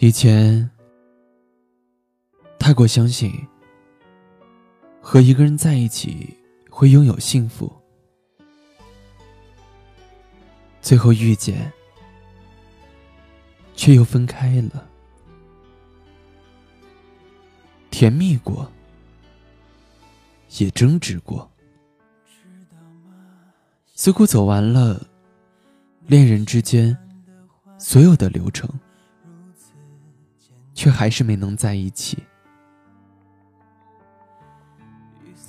以前太过相信和一个人在一起会拥有幸福，最后遇见却又分开了，甜蜜过，也争执过，似乎走完了恋人之间所有的流程。却还是没能在一起。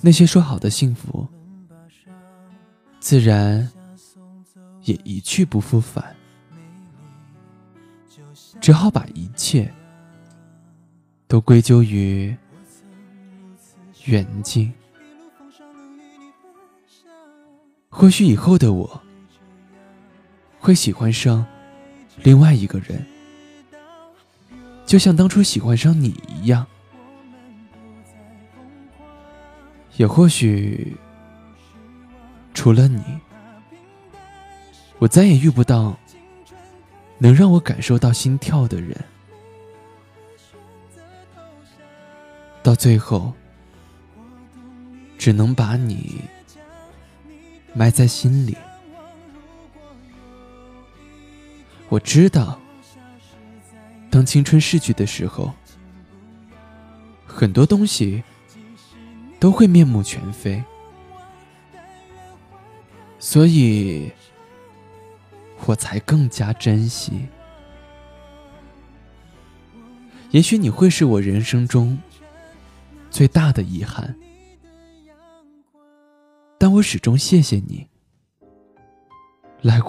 那些说好的幸福，自然也一去不复返，只好把一切都归咎于远近。或许以后的我，会喜欢上另外一个人。就像当初喜欢上你一样，也或许除了你，我再也遇不到能让我感受到心跳的人。到最后，只能把你埋在心里。我知道。当青春逝去的时候，很多东西都会面目全非，所以我才更加珍惜。也许你会是我人生中最大的遗憾，但我始终谢谢你来过。